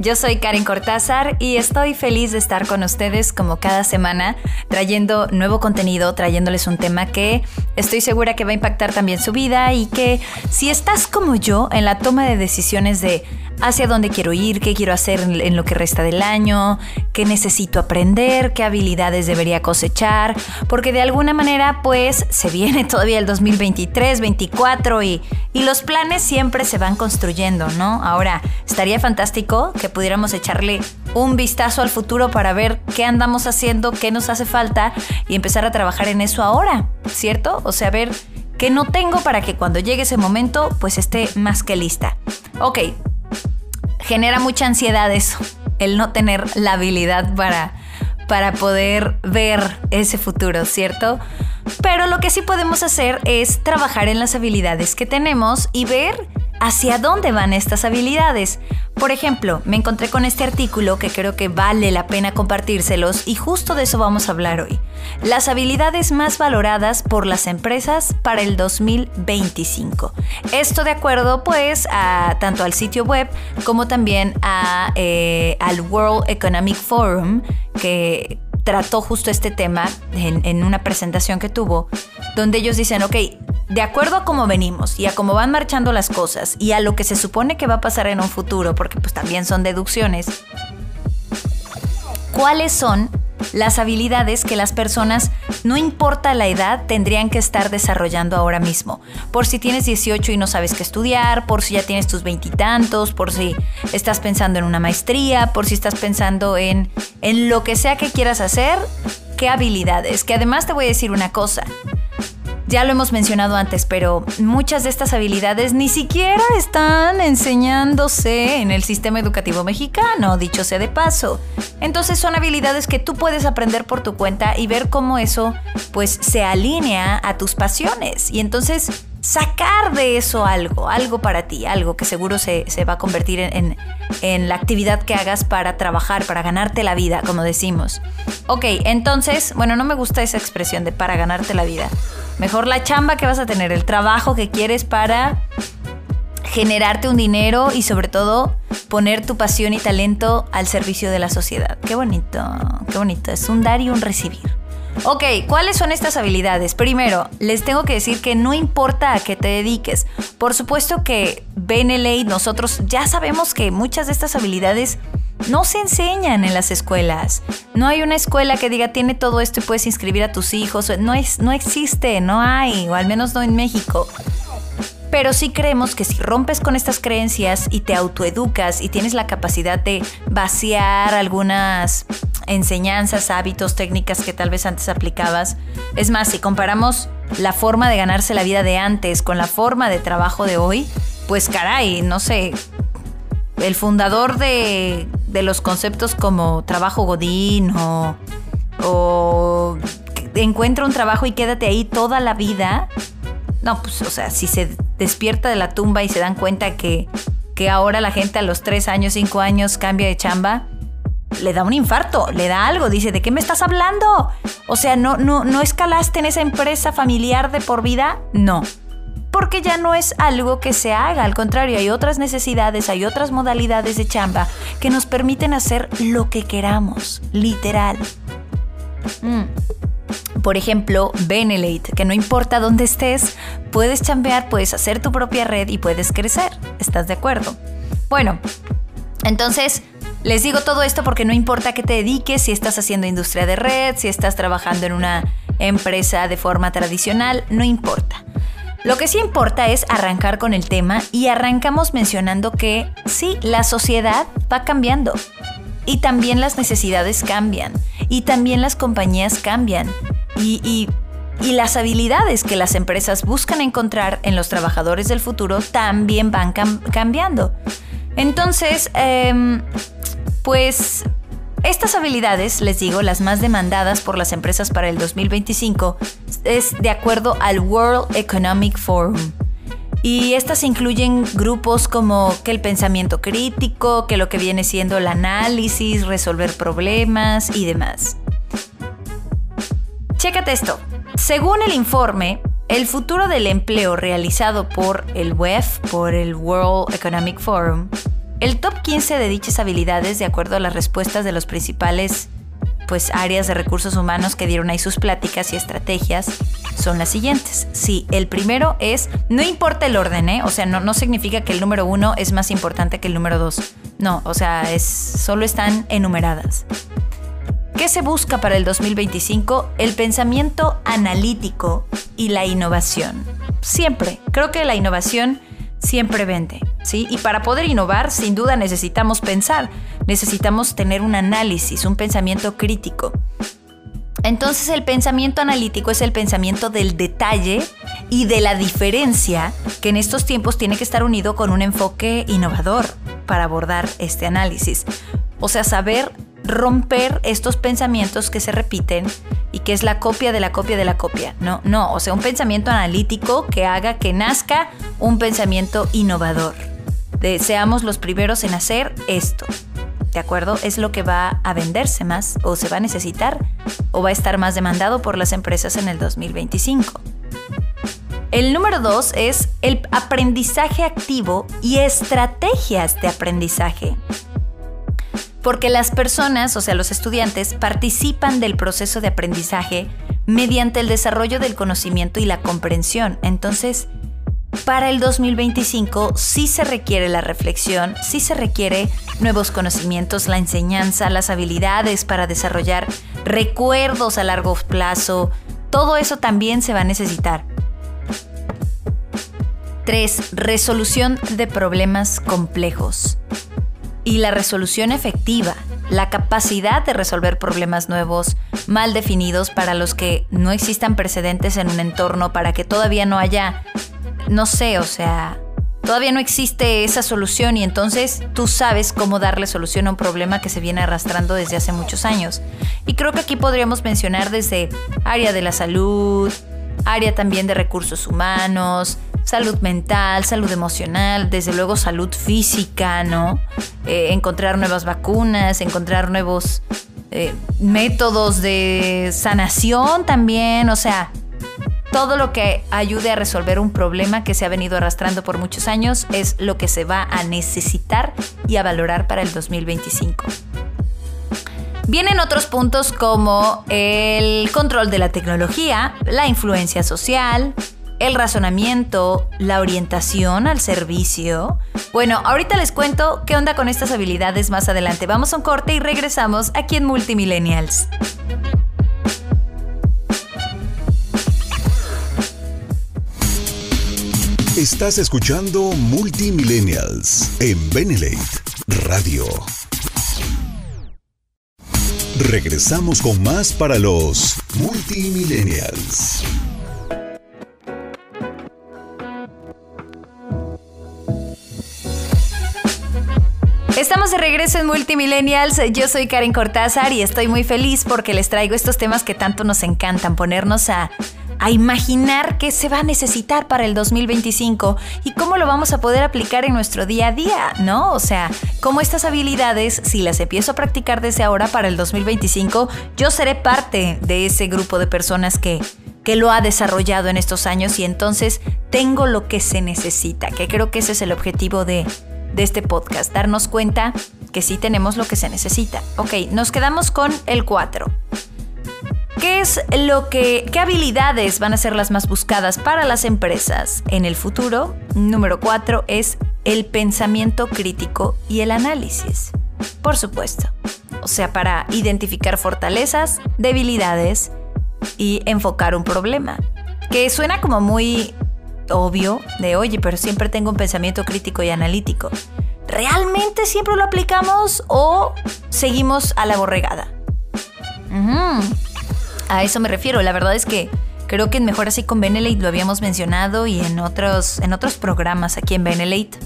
Yo soy Karen Cortázar y estoy feliz de estar con ustedes como cada semana trayendo nuevo contenido, trayéndoles un tema que estoy segura que va a impactar también su vida y que si estás como yo en la toma de decisiones de hacia dónde quiero ir, qué quiero hacer en lo que resta del año, qué necesito aprender, qué habilidades debería cosechar, porque de alguna manera pues se viene todavía el 2023, 24 y, y los planes siempre se van construyendo, ¿no? Ahora, estaría fantástico que pudiéramos echarle un vistazo al futuro para ver qué andamos haciendo, qué nos hace falta y empezar a trabajar en eso ahora, ¿cierto? O sea, ver qué no tengo para que cuando llegue ese momento pues esté más que lista. Ok, genera mucha ansiedad eso, el no tener la habilidad para, para poder ver ese futuro, ¿cierto? Pero lo que sí podemos hacer es trabajar en las habilidades que tenemos y ver hacia dónde van estas habilidades. Por ejemplo, me encontré con este artículo que creo que vale la pena compartírselos y justo de eso vamos a hablar hoy. Las habilidades más valoradas por las empresas para el 2025. Esto de acuerdo pues a tanto al sitio web como también a, eh, al World Economic Forum que trató justo este tema en, una presentación que tuvo, donde ellos dicen, ok, de acuerdo a cómo venimos y a cómo van marchando las cosas y a lo que se supone que va a pasar en un futuro, porque pues también son deducciones, ¿cuáles son las habilidades que las personas, no importa la edad, tendrían que estar desarrollando ahora mismo. Por si tienes 18 y no sabes qué estudiar, por si ya tienes tus veintitantos, por si estás pensando en una maestría, por si estás pensando en, en lo que sea que quieras hacer, qué habilidades. Que además te voy a decir una cosa. Ya lo hemos mencionado antes, pero muchas de estas habilidades ni siquiera están enseñándose en el sistema educativo mexicano, dicho sea de paso. Entonces son habilidades que tú puedes aprender por tu cuenta y ver cómo eso pues se alinea a tus pasiones. Y entonces sacar de eso algo, algo para ti, algo que seguro se, va a convertir en, en, la actividad que hagas para trabajar, para ganarte la vida, como decimos. Ok, entonces, bueno, no me gusta esa expresión de para ganarte la vida. Mejor la chamba que vas a tener, el trabajo que quieres para generarte un dinero y sobre todo poner tu pasión y talento al servicio de la sociedad. Qué bonito, qué bonito. Es un dar y un recibir. Ok, ¿cuáles son estas habilidades? Primero, les tengo que decir que no importa a qué te dediques. Por supuesto que y nosotros ya sabemos que muchas de estas habilidades no se enseñan en las escuelas. No hay una escuela que diga tiene todo esto y puedes inscribir a tus hijos. No, es, no existe, no hay, o al menos no en México. Pero sí creemos que si rompes con estas creencias y te autoeducas y tienes la capacidad de vaciar algunas enseñanzas, hábitos, técnicas que tal vez antes aplicabas, es más, si comparamos la forma de ganarse la vida de antes con la forma de trabajo de hoy, pues caray, no sé, el fundador de, los conceptos como trabajo godín o, o encuentra un trabajo y quédate ahí toda la vida. No, pues, o sea, si se despierta de la tumba y se dan cuenta que, que ahora la gente a los 3 años, 5 años cambia de chamba, le da un infarto, le da algo, dice, ¿de qué me estás hablando? O sea, ¿no, no, no escalaste en esa empresa familiar de por vida? No porque ya no es algo que se haga, al contrario, hay otras necesidades, hay otras modalidades de chamba que nos permiten hacer lo que queramos, literal. Mm. Por ejemplo, Benelate, que no importa dónde estés, puedes chambear, puedes hacer tu propia red y puedes crecer. ¿Estás de acuerdo? Bueno, entonces les digo todo esto porque no importa que te dediques, si estás haciendo industria de red, si estás trabajando en una empresa de forma tradicional, no importa. Lo que sí importa es arrancar con el tema y arrancamos mencionando que sí, la sociedad va cambiando. Y también las necesidades cambian. Y también las compañías cambian. Y, las habilidades que las empresas buscan encontrar en los trabajadores del futuro también van cambiando. Entonces, em, pues Estas habilidades, les digo, las más demandadas por las empresas para el 2025, es de acuerdo al World Economic Forum. Y estas incluyen grupos como que el pensamiento crítico, que lo que viene siendo el análisis, resolver problemas y demás. Chécate esto. Según el informe, el futuro del empleo realizado por el WEF, por el World Economic Forum, el top 15 de dichas habilidades, de acuerdo a las respuestas de los principales pues, áreas de recursos humanos que dieron ahí sus pláticas y estrategias, son las siguientes. Sí, el primero es, no importa el orden, ¿eh? o sea, no, no significa que el número uno es más importante que el número dos. No, o sea, es, solo están enumeradas. ¿Qué se busca para el 2025? El pensamiento analítico y la innovación. Siempre. Creo que la innovación siempre vende, ¿sí? Y para poder innovar, sin duda necesitamos pensar, necesitamos tener un análisis, un pensamiento crítico. Entonces el pensamiento analítico es el pensamiento del detalle y de la diferencia que en estos tiempos tiene que estar unido con un enfoque innovador para abordar este análisis. O sea, saber romper estos pensamientos que se repiten y que es la copia de la copia de la copia. No, no, o sea, un pensamiento analítico que haga que nazca un pensamiento innovador. De seamos los primeros en hacer esto. ¿De acuerdo? Es lo que va a venderse más o se va a necesitar o va a estar más demandado por las empresas en el 2025. El número dos es el aprendizaje activo y estrategias de aprendizaje porque las personas, o sea, los estudiantes, participan del proceso de aprendizaje mediante el desarrollo del conocimiento y la comprensión. Entonces, para el 2025 sí se requiere la reflexión, sí se requiere nuevos conocimientos, la enseñanza, las habilidades para desarrollar recuerdos a largo plazo. Todo eso también se va a necesitar. 3. Resolución de problemas complejos y la resolución efectiva, la capacidad de resolver problemas nuevos, mal definidos para los que no existan precedentes en un entorno, para que todavía no haya, no sé, o sea, todavía no existe esa solución y entonces tú sabes cómo darle solución a un problema que se viene arrastrando desde hace muchos años. Y creo que aquí podríamos mencionar desde área de la salud, área también de recursos humanos, salud mental, salud emocional, desde luego salud física, ¿no? Eh, encontrar nuevas vacunas, encontrar nuevos eh, métodos de sanación también, o sea, todo lo que ayude a resolver un problema que se ha venido arrastrando por muchos años es lo que se va a necesitar y a valorar para el 2025. Vienen otros puntos como el control de la tecnología, la influencia social, el razonamiento, la orientación al servicio. Bueno, ahorita les cuento qué onda con estas habilidades más adelante. Vamos a un corte y regresamos aquí en Multimillennials. Estás escuchando Multimillennials en Benelate Radio. Regresamos con más para los Multimillennials. Estamos de regreso en Multimillennials. Yo soy Karen Cortázar y estoy muy feliz porque les traigo estos temas que tanto nos encantan, ponernos a, a imaginar qué se va a necesitar para el 2025 y cómo lo vamos a poder aplicar en nuestro día a día, ¿no? O sea, cómo estas habilidades, si las empiezo a practicar desde ahora para el 2025, yo seré parte de ese grupo de personas que que lo ha desarrollado en estos años y entonces tengo lo que se necesita, que creo que ese es el objetivo de, de este podcast, darnos cuenta que sí tenemos lo que se necesita. Ok, nos quedamos con el 4. ¿Qué es lo que, qué habilidades van a ser las más buscadas para las empresas en el futuro? Número 4 es el pensamiento crítico y el análisis. Por supuesto. O sea, para identificar fortalezas, debilidades y enfocar un problema. Que suena como muy obvio de, oye, pero siempre tengo un pensamiento crítico y analítico. ¿Realmente siempre lo aplicamos o seguimos a la borregada? A eso me refiero. La verdad es que creo que Mejor Así con Benelate lo habíamos mencionado y en otros, en otros programas aquí en Benelate.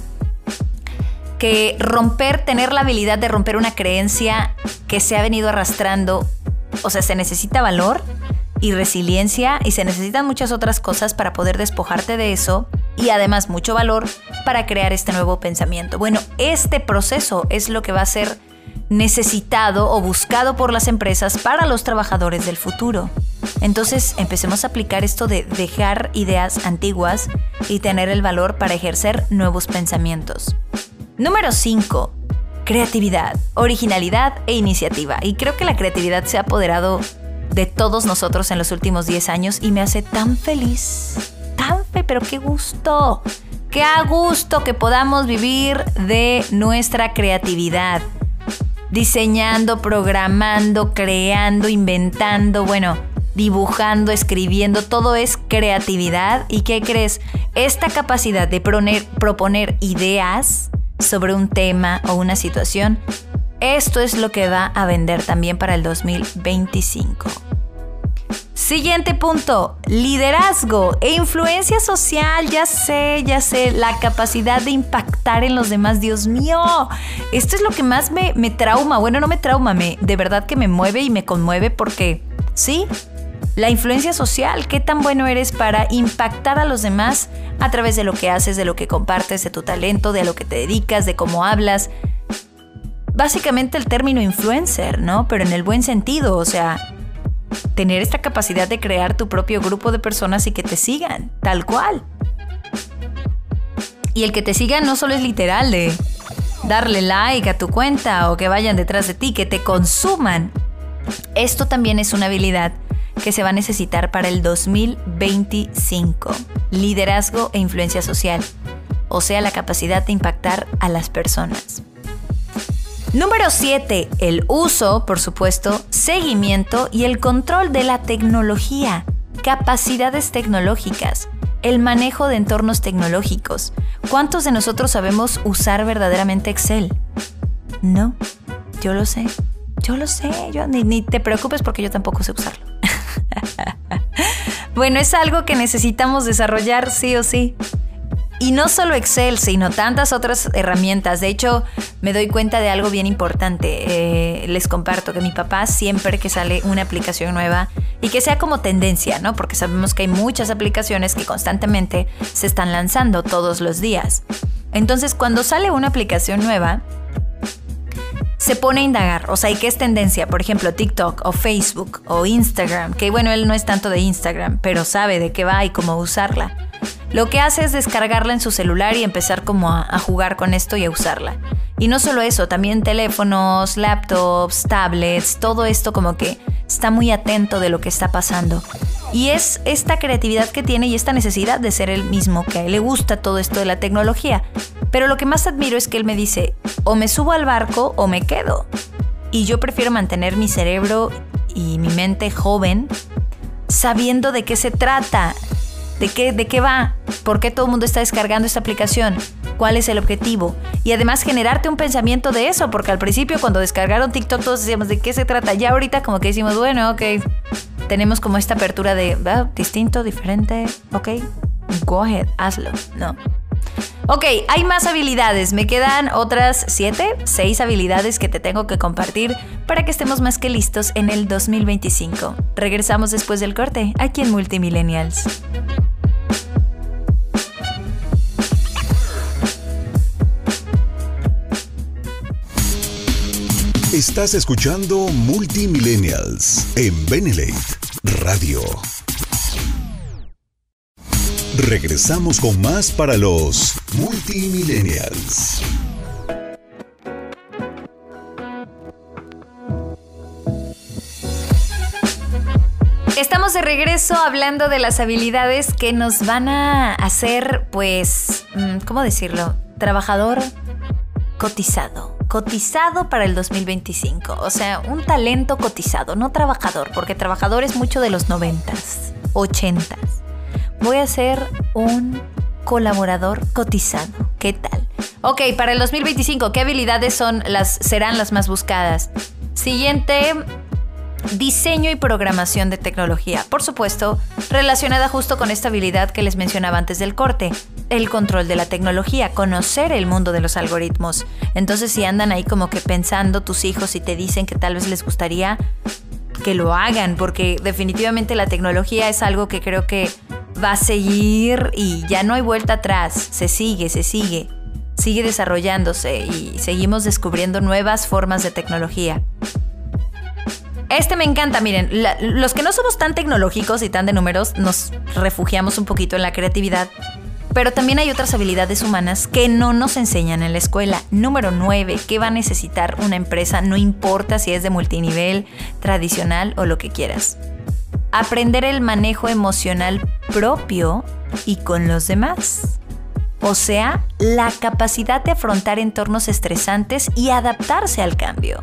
que romper, tener la habilidad de romper una creencia que se ha venido arrastrando, o sea, se necesita valor y resiliencia y se necesitan muchas otras cosas para poder despojarte de eso y además mucho valor para crear este nuevo pensamiento. Bueno, este proceso es lo que va a ser necesitado o buscado por las empresas para los trabajadores del futuro. Entonces empecemos a aplicar esto de dejar ideas antiguas y tener el valor para ejercer nuevos pensamientos. Número 5. Creatividad, originalidad e iniciativa. Y creo que la creatividad se ha apoderado de todos nosotros en los últimos 10 años y me hace tan feliz. Tan fe, pero qué gusto. Qué a gusto que podamos vivir de nuestra creatividad. Diseñando, programando, creando, inventando, bueno, dibujando, escribiendo, todo es creatividad. ¿Y qué crees? Esta capacidad de proponer ideas sobre un tema o una situación, esto es lo que va a vender también para el 2025. Siguiente punto, liderazgo e influencia social, ya sé, ya sé, la capacidad de impactar en los demás, Dios mío, esto es lo que más me, me trauma, bueno, no me trauma, me, de verdad que me mueve y me conmueve porque, sí, la influencia social, qué tan bueno eres para impactar a los demás a través de lo que haces, de lo que compartes, de tu talento, de lo que te dedicas, de cómo hablas. Básicamente el término influencer, ¿no? Pero en el buen sentido, o sea, tener esta capacidad de crear tu propio grupo de personas y que te sigan, tal cual. Y el que te sigan no solo es literal de darle like a tu cuenta o que vayan detrás de ti, que te consuman. Esto también es una habilidad que se va a necesitar para el 2025. Liderazgo e influencia social, o sea, la capacidad de impactar a las personas. Número 7. El uso, por supuesto, seguimiento y el control de la tecnología, capacidades tecnológicas, el manejo de entornos tecnológicos. ¿Cuántos de nosotros sabemos usar verdaderamente Excel? No, yo lo sé. Yo lo sé, yo, ni, ni te preocupes porque yo tampoco sé usarlo. bueno, es algo que necesitamos desarrollar sí o sí. Y no solo Excel, sino tantas otras herramientas. De hecho, me doy cuenta de algo bien importante. Eh, les comparto que mi papá siempre que sale una aplicación nueva y que sea como tendencia, ¿no? Porque sabemos que hay muchas aplicaciones que constantemente se están lanzando todos los días. Entonces, cuando sale una aplicación nueva, se pone a indagar, o sea, ¿y qué es tendencia? Por ejemplo, TikTok o Facebook o Instagram, que bueno, él no es tanto de Instagram, pero sabe de qué va y cómo usarla. Lo que hace es descargarla en su celular y empezar como a, a jugar con esto y a usarla. Y no solo eso, también teléfonos, laptops, tablets, todo esto como que está muy atento de lo que está pasando. Y es esta creatividad que tiene y esta necesidad de ser él mismo, que le gusta todo esto de la tecnología. Pero lo que más admiro es que él me dice, o me subo al barco o me quedo. Y yo prefiero mantener mi cerebro y mi mente joven sabiendo de qué se trata, de qué, de qué va, por qué todo el mundo está descargando esta aplicación, cuál es el objetivo. Y además generarte un pensamiento de eso, porque al principio cuando descargaron TikTok todos decíamos de qué se trata. Ya ahorita como que decimos, bueno, ok, tenemos como esta apertura de, ah, distinto, diferente, ok, go ahead, hazlo, ¿no? Ok, hay más habilidades. Me quedan otras 7, 6 habilidades que te tengo que compartir para que estemos más que listos en el 2025. Regresamos después del corte, aquí en Multimillennials. Estás escuchando Multimillennials en Benelate Radio. Regresamos con más para los Multimillennials. Estamos de regreso hablando de las habilidades que nos van a hacer, pues, mm, ¿cómo decirlo? Trabajador cotizado. Cotizado para el 2025. O sea, un talento cotizado, no trabajador, porque trabajador es mucho de los 90s, 80s. Voy a ser un colaborador cotizado. ¿Qué tal? Ok, para el 2025, ¿qué habilidades son las, serán las más buscadas? Siguiente, diseño y programación de tecnología. Por supuesto, relacionada justo con esta habilidad que les mencionaba antes del corte. El control de la tecnología, conocer el mundo de los algoritmos. Entonces si andan ahí como que pensando tus hijos y te dicen que tal vez les gustaría que lo hagan, porque definitivamente la tecnología es algo que creo que va a seguir y ya no hay vuelta atrás, se sigue, se sigue, sigue desarrollándose y seguimos descubriendo nuevas formas de tecnología. Este me encanta, miren, los que no somos tan tecnológicos y tan de números nos refugiamos un poquito en la creatividad, pero también hay otras habilidades humanas que no nos enseñan en la escuela. Número 9, ¿qué va a necesitar una empresa? No importa si es de multinivel, tradicional o lo que quieras. Aprender el manejo emocional propio y con los demás. O sea, la capacidad de afrontar entornos estresantes y adaptarse al cambio.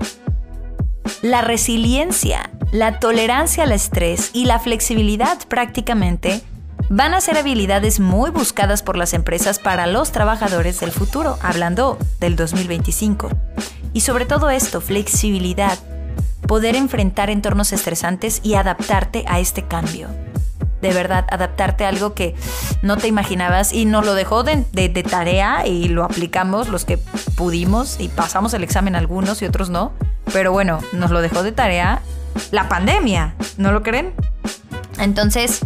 La resiliencia, la tolerancia al estrés y la flexibilidad prácticamente van a ser habilidades muy buscadas por las empresas para los trabajadores del futuro, hablando del 2025. Y sobre todo esto, flexibilidad, poder enfrentar entornos estresantes y adaptarte a este cambio. De verdad, adaptarte a algo que no te imaginabas y nos lo dejó de, tarea y lo aplicamos los que pudimos y pasamos el examen algunos y otros no pero bueno, nos lo dejó de tarea la pandemia, ¿no lo creen? Entonces,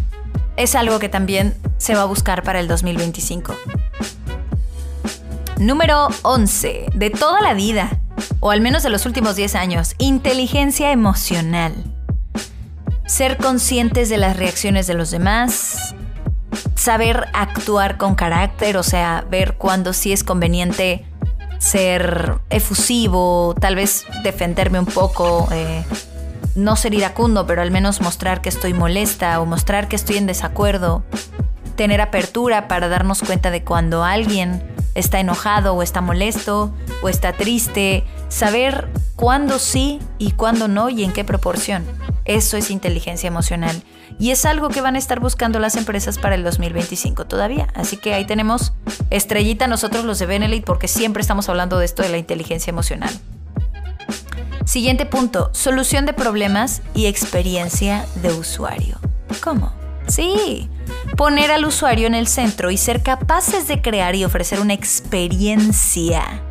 es algo que también se va a buscar para el 2025. Número 11. De toda la vida, o al menos de los últimos 10 años, inteligencia emocional. Ser conscientes de las reacciones de los demás, saber actuar con carácter, o sea, ver cuándo sí es conveniente ser efusivo, tal vez defenderme un poco, eh, no ser iracundo, pero al menos mostrar que estoy molesta o mostrar que estoy en desacuerdo, tener apertura para darnos cuenta de cuando alguien está enojado o está molesto o está triste, saber cuándo sí y cuándo no y en qué proporción. Eso es inteligencia emocional. Y es algo que van a estar buscando las empresas para el 2025 todavía. Así que ahí tenemos estrellita nosotros los de Benelite porque siempre estamos hablando de esto de la inteligencia emocional. Siguiente punto, solución de problemas y experiencia de usuario. ¿Cómo? Sí, poner al usuario en el centro y ser capaces de crear y ofrecer una experiencia.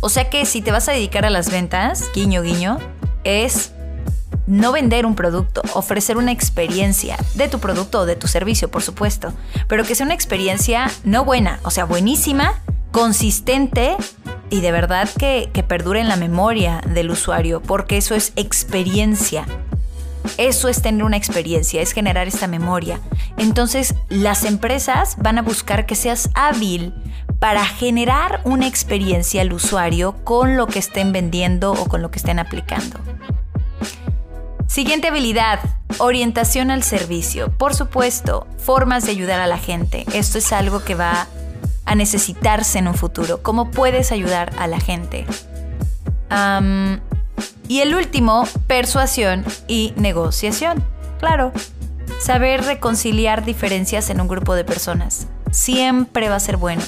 O sea que si te vas a dedicar a las ventas, guiño guiño, es no vender un producto, ofrecer una experiencia de tu producto o de tu servicio, por supuesto, pero que sea una experiencia no buena, o sea, buenísima, consistente y de verdad que, que perdure en la memoria del usuario, porque eso es experiencia. Eso es tener una experiencia, es generar esta memoria. Entonces, las empresas van a buscar que seas hábil para generar una experiencia al usuario con lo que estén vendiendo o con lo que estén aplicando. Siguiente habilidad, orientación al servicio. Por supuesto, formas de ayudar a la gente. Esto es algo que va a necesitarse en un futuro. ¿Cómo puedes ayudar a la gente? y el último, persuasión y negociación. Claro, saber reconciliar diferencias en un grupo de personas. Siempre va a ser bueno.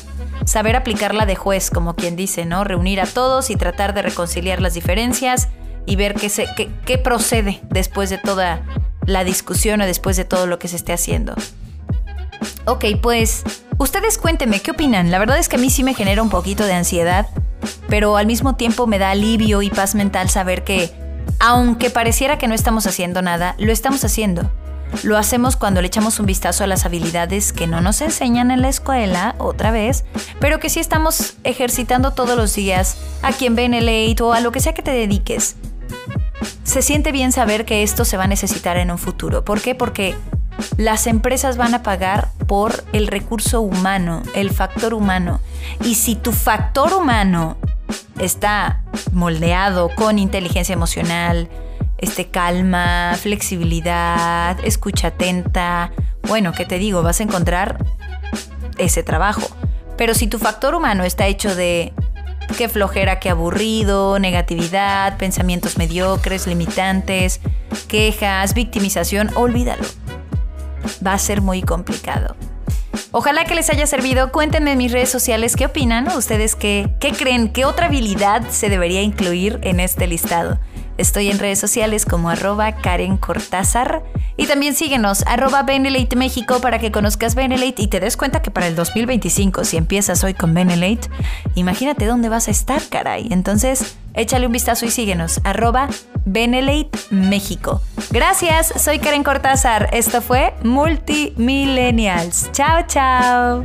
Saber aplicarla de juez, como quien dice, ¿no? Reunir a todos y tratar de reconciliar las diferencias y ver qué, se, qué, procede después de toda la discusión o después de todo lo que se esté haciendo. Ok, pues ustedes cuéntenme, ¿qué opinan? La verdad es que a mí sí me genera un poquito de ansiedad, pero al mismo tiempo me da alivio y paz mental saber que, aunque pareciera que no estamos haciendo nada, lo estamos haciendo. Lo hacemos cuando le echamos un vistazo a las habilidades que no nos enseñan en la escuela, otra vez, pero que sí estamos ejercitando todos los días, aquí en Benelete o a lo que sea que te dediques. Se siente bien saber que esto se va a necesitar en un futuro. ¿Por qué? Porque las empresas van a pagar por el recurso humano, el factor humano. Y si tu factor humano está moldeado con inteligencia emocional, este, calma, flexibilidad, escucha atenta, bueno, ¿qué te digo? Vas a encontrar ese trabajo. Pero si tu factor humano está hecho de Qué flojera, qué aburrido, negatividad, pensamientos mediocres, limitantes, quejas, victimización, olvídalo. Va a ser muy complicado. Ojalá que les haya servido. Cuéntenme en mis redes sociales qué opinan, ustedes qué, qué creen, qué otra habilidad se debería incluir en este listado. Estoy en redes sociales como arroba Karen Cortázar. Y también síguenos, arroba Benelate para que conozcas Benelate y te des cuenta que para el 2025, si empiezas hoy con Benelate, imagínate dónde vas a estar, caray. Entonces, échale un vistazo y síguenos, arroba Benelate México. Gracias, soy Karen Cortázar. Esto fue Multimillennials. Chao, chao.